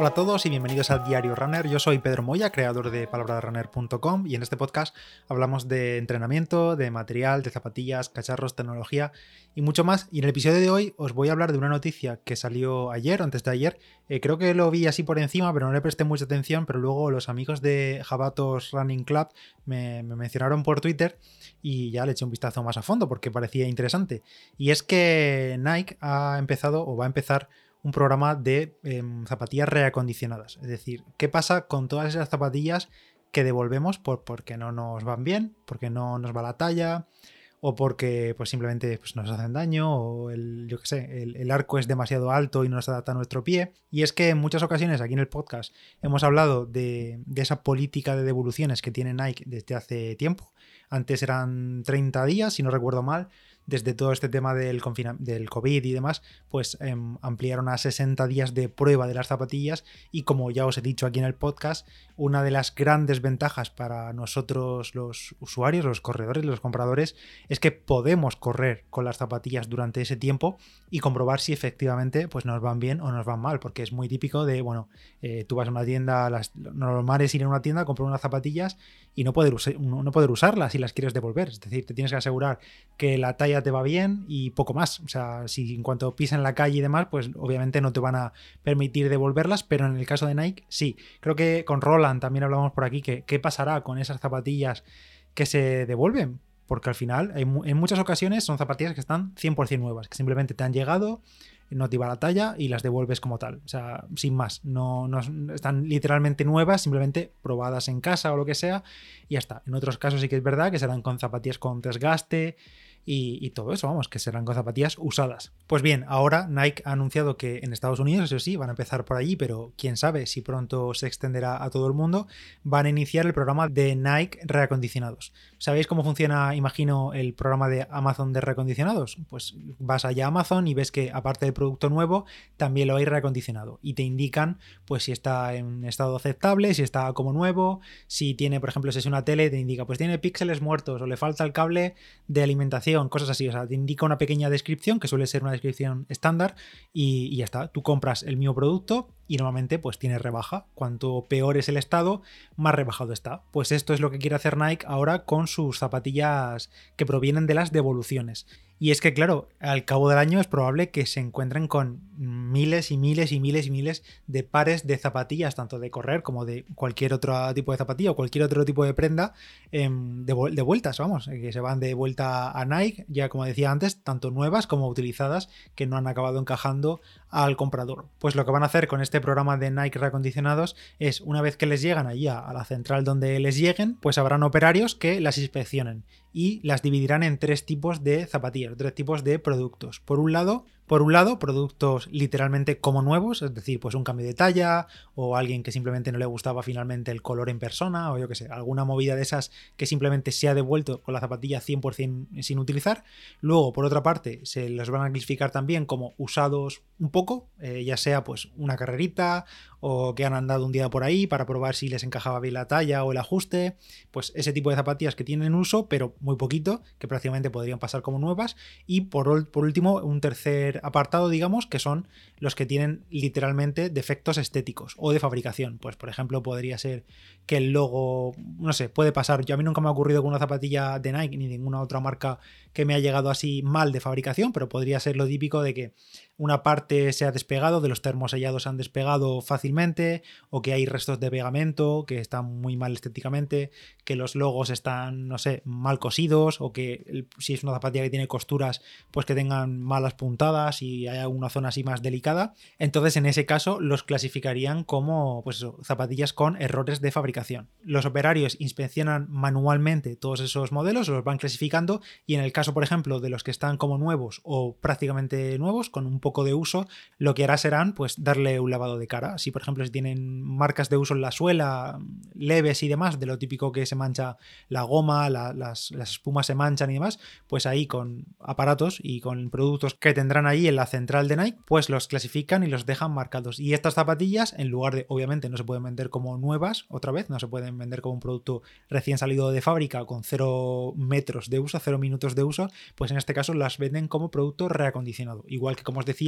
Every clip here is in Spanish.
Hola a todos y bienvenidos a Diario Runner. Yo soy Pedro Moya, creador de palabraderunner.com y en este podcast hablamos de entrenamiento, de material, de zapatillas, cacharros, tecnología y mucho más. Y en el episodio de hoy os voy a hablar de una noticia que salió ayer, antes de ayer. Eh, creo que lo vi así por encima, pero no le presté mucha atención, pero luego los amigos de Jabatos Running Club me, me mencionaron por Twitter y ya le eché un vistazo más a fondo porque parecía interesante. Y es que Nike ha empezado o va a empezar un programa de em, zapatillas reacondicionadas. Es decir, ¿qué pasa con todas esas zapatillas que devolvemos por, porque no nos van bien, porque no nos va la talla, o porque pues, simplemente pues, nos hacen daño, o el, yo qué sé, el, arco es demasiado alto y no se adapta a nuestro pie. Y es que en muchas ocasiones aquí en el podcast hemos hablado de, de esa política de devoluciones que tiene Nike desde hace tiempo. Antes eran 30 días, si no recuerdo mal, desde todo este tema del, COVID y demás, pues em, ampliaron a 60 días de prueba de las zapatillas y como ya os he dicho aquí en el podcast, una de las grandes ventajas para nosotros los usuarios, los corredores, los compradores, es que podemos correr con las zapatillas durante ese tiempo y comprobar si efectivamente pues, nos van bien o nos van mal, porque es muy típico de, bueno, eh, tú vas a una tienda, las, normal es ir a una tienda, comprar unas zapatillas y no poder, no poder usarlas si las quieres devolver, es decir, te tienes que asegurar que la talla te va bien y poco más. O sea, si en cuanto pisa en la calle y demás, pues obviamente no te van a permitir devolverlas, pero en el caso de Nike, sí. Creo que con Roland también hablamos por aquí que qué pasará con esas zapatillas que se devuelven. Porque al final, en muchas ocasiones son zapatillas que están 100% nuevas, que simplemente te han llegado, no te iba la talla y las devuelves como tal. O sea, sin más. No, no, están literalmente nuevas, simplemente probadas en casa o lo que sea, y ya está. En otros casos sí que es verdad que serán con zapatillas con desgaste, y, todo eso, vamos, que serán con zapatillas usadas. Pues bien, ahora Nike ha anunciado que en Estados Unidos, eso sí, van a empezar por allí, pero quién sabe si pronto se extenderá a todo el mundo, van a iniciar el programa de Nike reacondicionados. ¿Sabéis cómo funciona, imagino, el programa de Amazon de reacondicionados? Pues vas allá a Amazon y ves que aparte del producto nuevo, también lo hay reacondicionado y te indican pues si está en estado aceptable, si está como nuevo, si tiene, por ejemplo, si es una tele, te indica pues tiene píxeles muertos o le falta el cable de alimentación cosas así. O sea, te indica una pequeña descripción, que suele ser una descripción estándar, y, ya está. Tú compras el mismo producto y normalmente pues tiene rebaja. Cuanto peor es el estado, más rebajado está. Pues esto es lo que quiere hacer Nike ahora con sus zapatillas que provienen de las devoluciones. Y es que, claro, al cabo del año es probable que se encuentren con miles y miles y miles y miles de pares de zapatillas, tanto de correr como de cualquier otro tipo de zapatilla o cualquier otro tipo de prenda, em, de, de, vueltas, vamos, que se van de vuelta a Nike, ya como decía antes, tanto nuevas como utilizadas, que no han acabado encajando al comprador. Pues lo que van a hacer con este programa de Nike reacondicionados es, una vez que les llegan allí a la central donde les lleguen, pues habrán operarios que las inspeccionen y las dividirán en tres tipos de zapatillas, tres tipos de productos. Por un lado, por un lado, productos literalmente como nuevos, es decir, pues un cambio de talla o alguien que simplemente no le gustaba finalmente el color en persona o yo que sé, alguna movida de esas que simplemente se ha devuelto con la zapatilla 100% sin utilizar. Luego, por otra parte, se los van a clasificar también como usados un poco, eh, ya sea pues una carrerita o que han andado un día por ahí para probar si les encajaba bien la talla o el ajuste, pues ese tipo de zapatillas que tienen uso, pero muy poquito, que prácticamente podrían pasar como nuevas. Y por, último, un tercer apartado, digamos, que son los que tienen literalmente defectos estéticos o de fabricación. Pues, por ejemplo, podría ser que el logo, no sé, puede pasar. Yo a mí nunca me ha ocurrido con una zapatilla de Nike ni ninguna otra marca que me ha llegado así mal de fabricación, pero podría ser lo típico de que una parte se ha despegado, de los termosellados se han despegado fácilmente, o que hay restos de pegamento que están muy mal estéticamente, que los logos están, no sé, mal cosidos, o que si es una zapatilla que tiene costuras, pues que tengan malas puntadas y hay alguna zona así más delicada. Entonces, en ese caso, los clasificarían como pues zapatillas con errores de fabricación. Los operarios inspeccionan manualmente todos esos modelos, los van clasificando, y en el caso, por ejemplo, de los que están como nuevos o prácticamente nuevos, con un poco de uso, lo que hará serán pues darle un lavado de cara. Si por ejemplo si tienen marcas de uso en la suela, leves y demás, de lo típico que se mancha la goma, las, espumas se manchan y demás, pues ahí con aparatos y con productos que tendrán ahí en la central de Nike, pues los clasifican y los dejan marcados. Y estas zapatillas, en lugar de, obviamente no se pueden vender como nuevas, otra vez, no se pueden vender como un producto recién salido de fábrica con cero metros de uso, cero minutos de uso, pues en este caso las venden como producto reacondicionado. Igual que como os decía,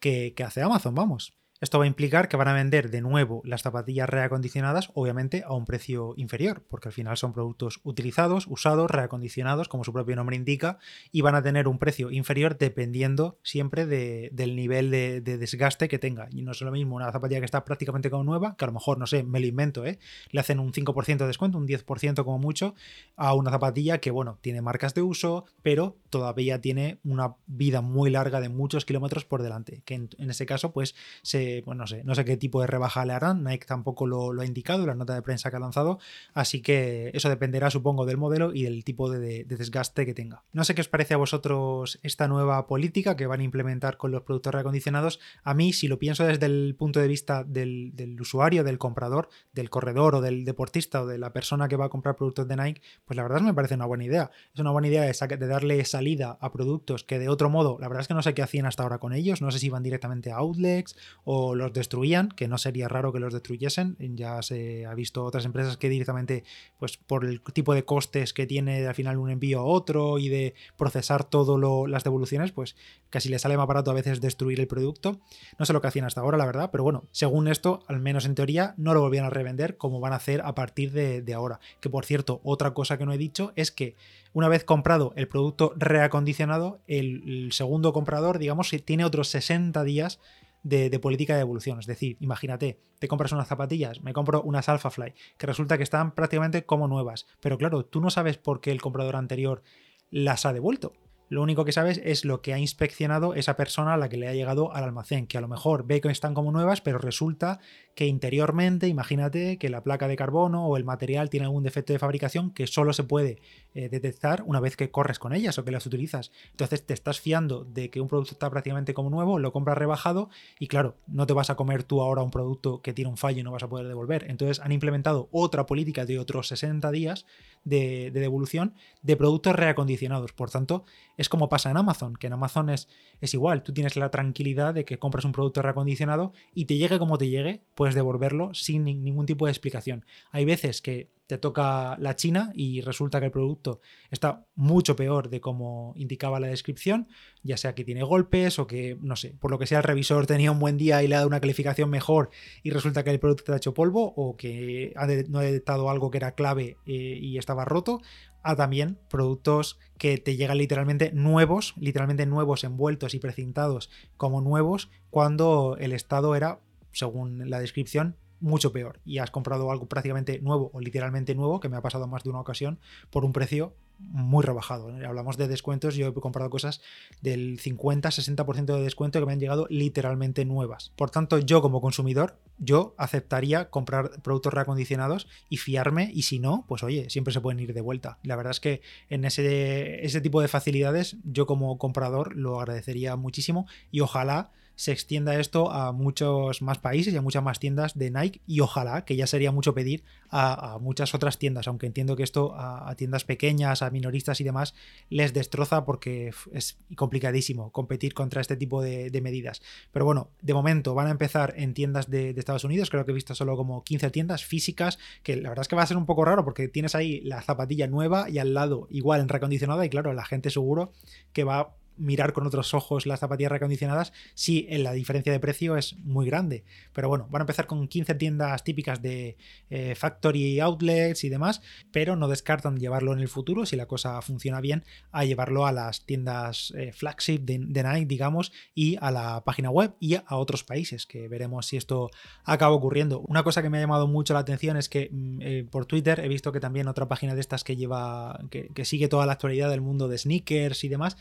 que, hace Amazon, vamos. Esto va a implicar que van a vender de nuevo las zapatillas reacondicionadas, obviamente a un precio inferior, porque al final son productos utilizados, usados, reacondicionados, como su propio nombre indica, y van a tener un precio inferior dependiendo siempre del nivel de, desgaste que tenga. Y no es lo mismo una zapatilla que está prácticamente como nueva, que a lo mejor, no sé, me lo invento, ¿eh? le hacen un 5% de descuento, un 10% como mucho, a una zapatilla que, bueno, tiene marcas de uso, pero todavía tiene una vida muy larga de muchos kilómetros por delante, que en, en ese caso, pues se pues no sé, no sé qué tipo de rebaja le harán, Nike tampoco lo, ha indicado en la nota de prensa que ha lanzado, así que eso dependerá supongo del modelo y del tipo de, desgaste que tenga. No sé qué os parece a vosotros esta nueva política que van a implementar con los productos reacondicionados, a mí si lo pienso desde el punto de vista del, usuario, del comprador, del corredor o del deportista o de la persona que va a comprar productos de Nike, pues la verdad me parece una buena idea. Es una buena idea de, de darle salida a productos que de otro modo, la verdad es que no sé qué hacían hasta ahora con ellos, no sé si van directamente a outlets o los destruían, que no sería raro que los destruyesen. Ya se ha visto otras empresas que directamente, pues por el tipo de costes que tiene al final un envío a otro y de procesar todo las devoluciones, pues casi le sale más barato a veces destruir el producto. No sé lo que hacían hasta ahora, la verdad, pero bueno, según esto, al menos en teoría, no lo volvían a revender como van a hacer a partir de, de ahora. Que por cierto, otra cosa que no he dicho es que una vez comprado el producto reacondicionado, el, el segundo comprador, digamos, tiene otros 60 días de, política de evolución. Es decir, imagínate, te compras unas zapatillas, me compro unas Alphafly, que resulta que están prácticamente como nuevas. Pero claro, tú no sabes por qué el comprador anterior las ha devuelto. Lo único que sabes es lo que ha inspeccionado esa persona a la que le ha llegado al almacén, que a lo mejor ve que están como nuevas, pero resulta que interiormente, imagínate que la placa de carbono o el material tiene algún defecto de fabricación que solo se puede eh, detectar una vez que corres con ellas o que las utilizas. Entonces te estás fiando de que un producto está prácticamente como nuevo, lo compras rebajado y claro, no te vas a comer tú ahora un producto que tiene un fallo y no vas a poder devolver. Entonces han implementado otra política de otros 60 días de, devolución de productos reacondicionados. Por tanto, es como pasa en Amazon, que en Amazon es, es igual, tú tienes la tranquilidad de que compras un producto reacondicionado y te llegue como te llegue, pues devolverlo sin ningún tipo de explicación. Hay veces que te toca la China y resulta que el producto está mucho peor de como indicaba la descripción, ya sea que tiene golpes o que, no sé, por lo que sea el revisor tenía un buen día y le ha dado una calificación mejor y resulta que el producto te ha hecho polvo o que no ha detectado algo que era clave eh, y estaba roto, a también productos que te llegan literalmente nuevos, literalmente nuevos, envueltos y precintados como nuevos, cuando el estado era según la descripción, mucho peor. Y has comprado algo prácticamente nuevo o literalmente nuevo, que me ha pasado más de una ocasión, por un precio muy rebajado. Hablamos de descuentos, yo he comprado cosas del 50-60% de descuento que me han llegado literalmente nuevas. Por tanto, yo como consumidor, yo aceptaría comprar productos reacondicionados y fiarme y si no, pues oye, siempre se pueden ir de vuelta. La verdad es que en ese, ese tipo de facilidades yo como comprador lo agradecería muchísimo y ojalá se extienda esto a muchos más países y a muchas más tiendas de Nike y ojalá, que ya sería mucho pedir, a, muchas otras tiendas, aunque entiendo que esto a, tiendas pequeñas, a minoristas y demás, les destroza porque es complicadísimo competir contra este tipo de, medidas. Pero bueno, de momento van a empezar en tiendas de, de, Estados Unidos, creo que he visto solo como 15 tiendas físicas, que la verdad es que va a ser un poco raro porque tienes ahí la zapatilla nueva y al lado igual en recondicionada y claro, la gente seguro que va mirar con otros ojos las zapatillas recondicionadas si la diferencia de precio es muy grande. Pero bueno, van a empezar con 15 tiendas típicas de eh, factory outlets y demás, pero no descartan llevarlo en el futuro, si la cosa funciona bien, a llevarlo a las tiendas eh, flagship de, Nike, digamos, y a la página web y a otros países, que veremos si esto acaba ocurriendo. Una cosa que me ha llamado mucho la atención es que mm, eh, por Twitter he visto que también otra página de estas que lleva, que, que sigue toda la actualidad del mundo de sneakers y demás,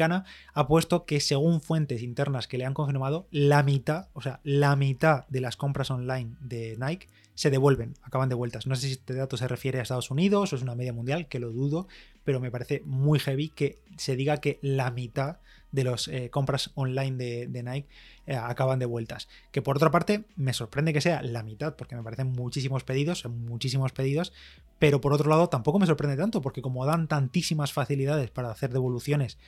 ha puesto que según fuentes internas que le han confirmado, la mitad, o sea, la mitad de las compras online de Nike se devuelven, acaban de vueltas. No sé si este dato se refiere a Estados Unidos o es una media mundial, que lo dudo, pero me parece muy heavy que se diga que la mitad de las eh, compras online de, Nike eh, acaban de vueltas. Que por otra parte me sorprende que sea la mitad, porque me parecen muchísimos pedidos, muchísimos pedidos, pero por otro lado tampoco me sorprende tanto, porque como dan tantísimas facilidades para hacer devoluciones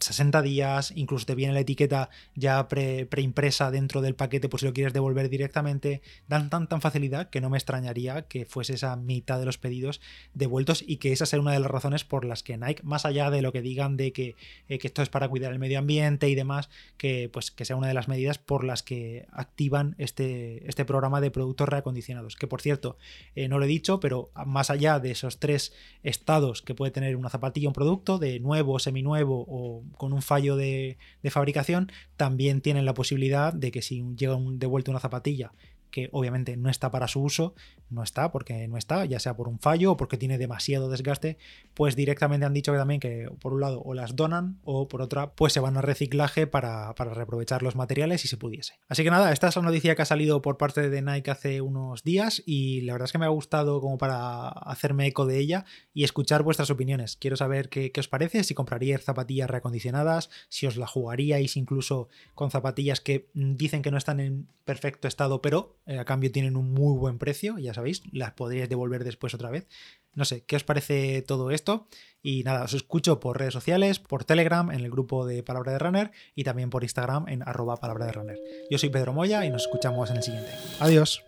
60 días, incluso te viene la etiqueta ya preimpresa dentro del paquete por si lo quieres devolver directamente, dan tan facilidad que no me extrañaría que fuese esa mitad de los pedidos devueltos y que esa sea una de las razones razones por las que Nike, más allá de lo que digan de que, eh, que, esto es para cuidar el medio ambiente y demás, que pues que sea una de las medidas por las que activan este, este programa de productos reacondicionados. Que por cierto, eh, no lo he dicho, pero más allá de esos tres estados que puede tener una zapatilla, un producto, de nuevo, seminuevo o con un fallo de, fabricación, también tienen la posibilidad de que si llega un, de vuelta una zapatilla que obviamente no está para su uso, no está porque no está, ya sea por un fallo o porque tiene demasiado desgaste, pues directamente han dicho que también que por un lado o las donan o por otra pues se van a reciclaje para, para reaprovechar los materiales si se pudiese. Así que nada, esta es la noticia que ha salido por parte de Nike hace unos días y la verdad es que me ha gustado como para hacerme eco de ella y escuchar vuestras opiniones. Quiero saber qué, qué os parece, si compraríais zapatillas reacondicionadas, si os la jugaríais incluso con zapatillas que dicen que no están en perfecto estado, pero a cambio tienen un muy buen precio, ya sabéis, las podríais devolver después otra vez. No sé, ¿qué os parece todo esto? Y nada, os escucho por redes sociales, por Telegram, en el grupo de Palabra de Runner y también por Instagram en arroba palabra de runner. Yo soy Pedro Moya y nos escuchamos en el siguiente. Adiós.